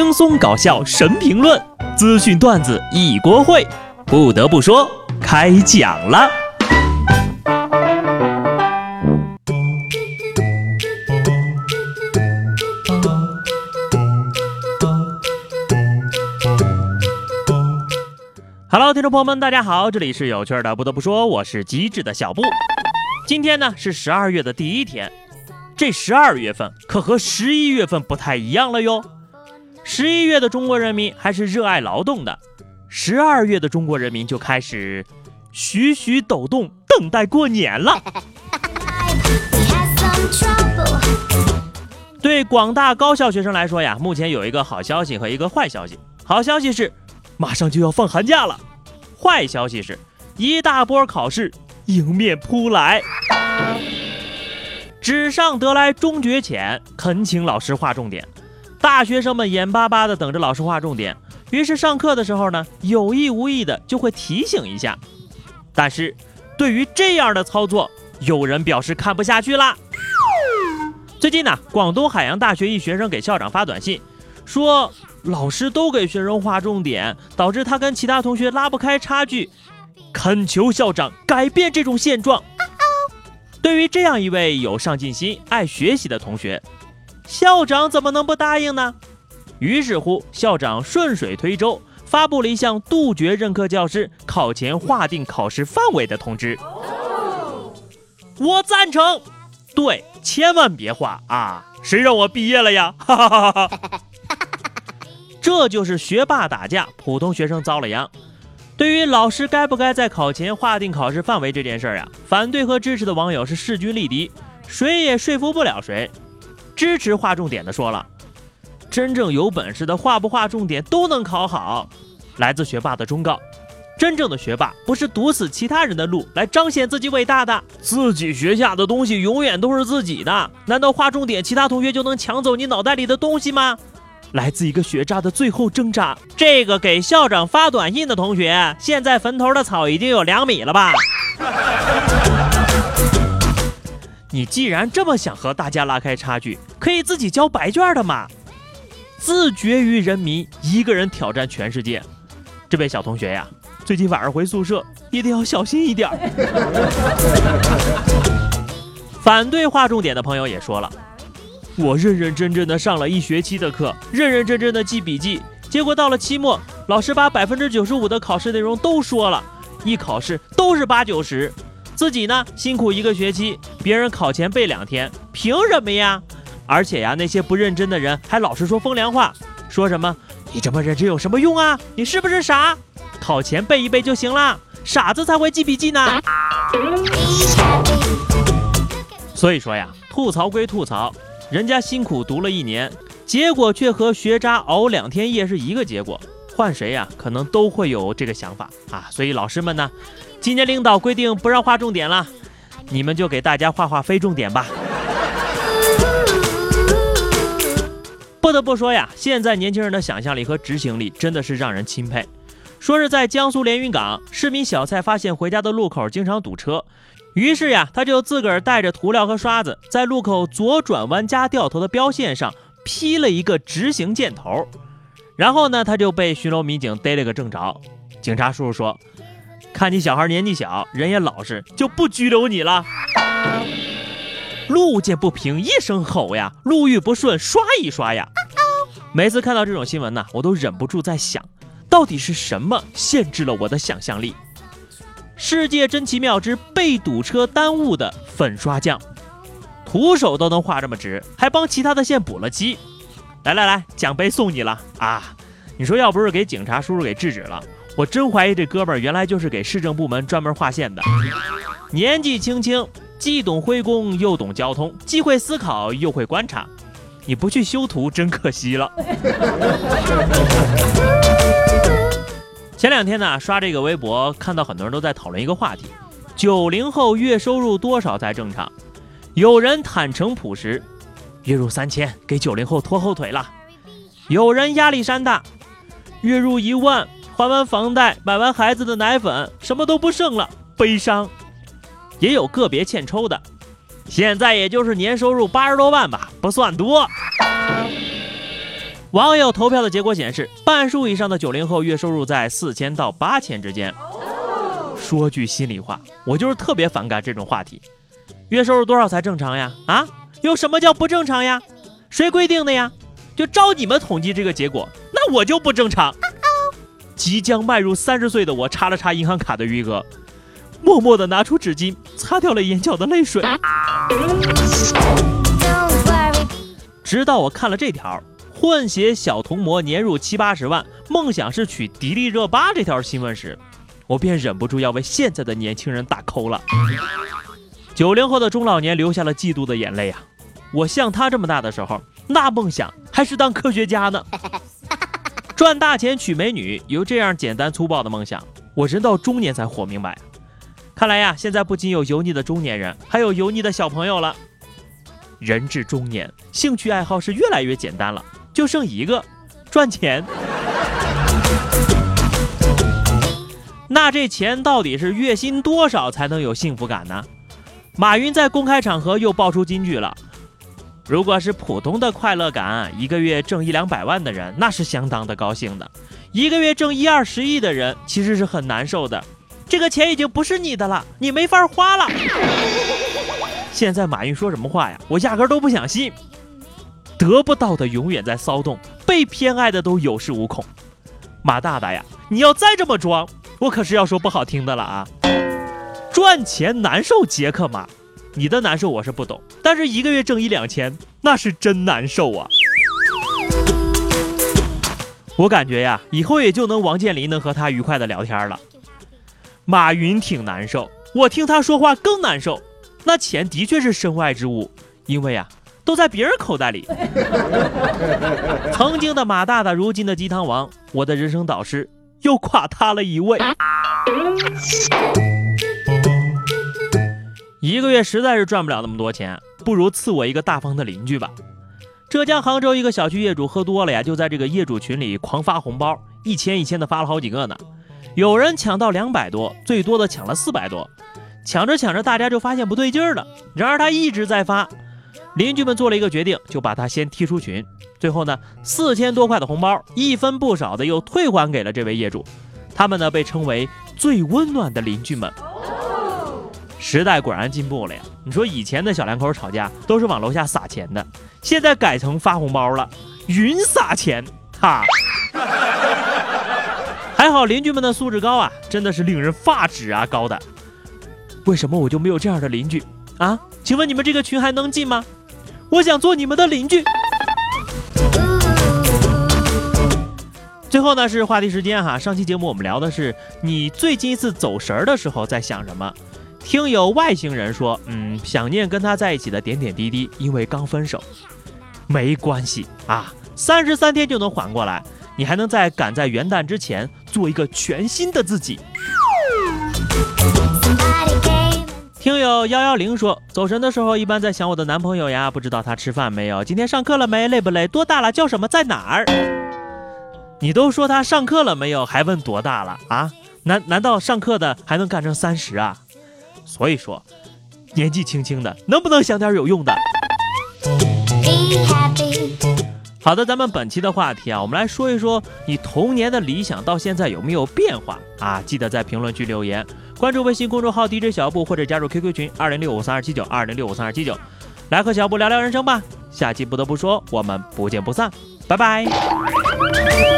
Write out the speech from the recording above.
轻松搞笑神评论，资讯段子一锅烩。不得不说，开讲了。Hello，听众朋友们，大家好，这里是有趣的。不得不说，我是机智的小布。今天呢是十二月的第一天，这十二月份可和十一月份不太一样了哟。十一月的中国人民还是热爱劳动的，十二月的中国人民就开始徐徐抖动，等待过年了。对广大高校学生来说呀，目前有一个好消息和一个坏消息。好消息是，马上就要放寒假了；坏消息是，一大波考试迎面扑来。纸上得来终觉浅，恳请老师划重点。大学生们眼巴巴地等着老师划重点，于是上课的时候呢，有意无意的就会提醒一下。但是，对于这样的操作，有人表示看不下去啦。最近呢，广东海洋大学一学生给校长发短信，说老师都给学生划重点，导致他跟其他同学拉不开差距，恳求校长改变这种现状。对于这样一位有上进心、爱学习的同学。校长怎么能不答应呢？于是乎，校长顺水推舟，发布了一项杜绝任课教师考前划定考试范围的通知。我赞成，对，千万别划啊！谁让我毕业了呀？哈哈哈哈哈！这就是学霸打架，普通学生遭了殃。对于老师该不该在考前划定考试范围这件事儿呀，反对和支持的网友是势均力敌，谁也说服不了谁。支持划重点的说了，真正有本事的划不划重点都能考好。来自学霸的忠告：真正的学霸不是堵死其他人的路来彰显自己伟大的，自己学下的东西永远都是自己的。难道划重点，其他同学就能抢走你脑袋里的东西吗？来自一个学渣的最后挣扎。这个给校长发短信的同学，现在坟头的草已经有两米了吧？你既然这么想和大家拉开差距，可以自己交白卷的嘛？自绝于人民，一个人挑战全世界。这位小同学呀，最近晚上回宿舍一定要小心一点。反对划重点的朋友也说了，我认认真真的上了一学期的课，认认真真的记笔记，结果到了期末，老师把百分之九十五的考试内容都说了，一考试都是八九十。自己呢辛苦一个学期，别人考前背两天，凭什么呀？而且呀，那些不认真的人还老是说风凉话，说什么你这么认真有什么用啊？你是不是傻？考前背一背就行了，傻子才会记笔记呢。所以说呀，吐槽归吐槽，人家辛苦读了一年，结果却和学渣熬两天夜是一个结果。换谁呀，可能都会有这个想法啊。所以老师们呢？今年领导规定不让画重点了，你们就给大家画画非重点吧。不得不说呀，现在年轻人的想象力和执行力真的是让人钦佩。说是在江苏连云港，市民小蔡发现回家的路口经常堵车，于是呀，他就自个儿带着涂料和刷子，在路口左转弯加掉头的标线上劈了一个直行箭头，然后呢，他就被巡逻民警逮了个正着。警察叔叔说。看你小孩年纪小，人也老实，就不拘留你了。路见不平一声吼呀，路遇不顺刷一刷呀。每次看到这种新闻呢，我都忍不住在想，到底是什么限制了我的想象力？世界真奇妙之被堵车耽误的粉刷匠，徒手都能画这么直，还帮其他的线补了漆。来来来，奖杯送你了啊！你说要不是给警察叔叔给制止了？我真怀疑这哥们儿原来就是给市政部门专门划线的。年纪轻轻，既懂徽工又懂交通，既会思考又会观察。你不去修图真可惜了。前两天呢，刷这个微博，看到很多人都在讨论一个话题：九零后月收入多少才正常？有人坦诚朴实，月入三千给九零后拖后腿了；有人压力山大，月入一万。还完房贷，买完孩子的奶粉，什么都不剩了，悲伤。也有个别欠抽的，现在也就是年收入八十多万吧，不算多。网友投票的结果显示，半数以上的九零后月收入在四千到八千之间。说句心里话，我就是特别反感这种话题。月收入多少才正常呀？啊，有什么叫不正常呀？谁规定的呀？就照你们统计这个结果，那我就不正常。即将迈入三十岁的我，查了查银行卡的余额，默默地拿出纸巾擦掉了眼角的泪水。直到我看了这条“混血小童模年入七八十万，梦想是娶迪丽热巴”这条新闻时，我便忍不住要为现在的年轻人打 call 了。九零后的中老年流下了嫉妒的眼泪啊！我像他这么大的时候，那梦想还是当科学家呢，赚大钱娶美女，有这样简单粗暴的梦想，我人到中年才活明白。看来呀，现在不仅有油腻的中年人，还有油腻的小朋友了。人至中年，兴趣爱好是越来越简单了，就剩一个，赚钱。那这钱到底是月薪多少才能有幸福感呢？马云在公开场合又爆出金句了：如果是普通的快乐感，一个月挣一两百万的人那是相当的高兴的；一个月挣一二十亿的人其实是很难受的。这个钱已经不是你的了，你没法花了。现在马云说什么话呀？我压根都不想信。得不到的永远在骚动，被偏爱的都有恃无恐。马大大呀，你要再这么装！我可是要说不好听的了啊！赚钱难受，杰克马，你的难受我是不懂，但是一个月挣一两千，那是真难受啊！我感觉呀，以后也就能王健林能和他愉快的聊天了。马云挺难受，我听他说话更难受。那钱的确是身外之物，因为呀，都在别人口袋里。曾经的马大大，如今的鸡汤王，我的人生导师。又垮塌了一位，一个月实在是赚不了那么多钱，不如赐我一个大方的邻居吧。浙江杭州一个小区业主喝多了呀，就在这个业主群里狂发红包，一千一千的发了好几个呢。有人抢到两百多，最多的抢了四百多。抢着抢着，大家就发现不对劲儿了。然而他一直在发。邻居们做了一个决定，就把他先踢出群。最后呢，四千多块的红包一分不少的又退还给了这位业主。他们呢被称为最温暖的邻居们。时代果然进步了呀！你说以前的小两口吵架都是往楼下撒钱的，现在改成发红包了，云撒钱哈。还好邻居们的素质高啊，真的是令人发指啊！高的，为什么我就没有这样的邻居啊？请问你们这个群还能进吗？我想做你们的邻居。最后呢是话题时间哈，上期节目我们聊的是你最近一次走神儿的时候在想什么？听有外星人说，嗯，想念跟他在一起的点点滴滴，因为刚分手。没关系啊，三十三天就能缓过来，你还能在赶在元旦之前做一个全新的自己。听友幺幺零说，走神的时候一般在想我的男朋友呀，不知道他吃饭没有，今天上课了没，累不累，多大了，叫什么，在哪儿？你都说他上课了没有，还问多大了啊？难难道上课的还能干成三十啊？所以说，年纪轻轻的能不能想点有用的？好的，咱们本期的话题啊，我们来说一说你童年的理想到现在有没有变化啊？记得在评论区留言。关注微信公众号 DJ 小布，或者加入 QQ 群二零六五三二七九二零六五三二七九，来和小布聊聊人生吧。下期不得不说，我们不见不散，拜拜。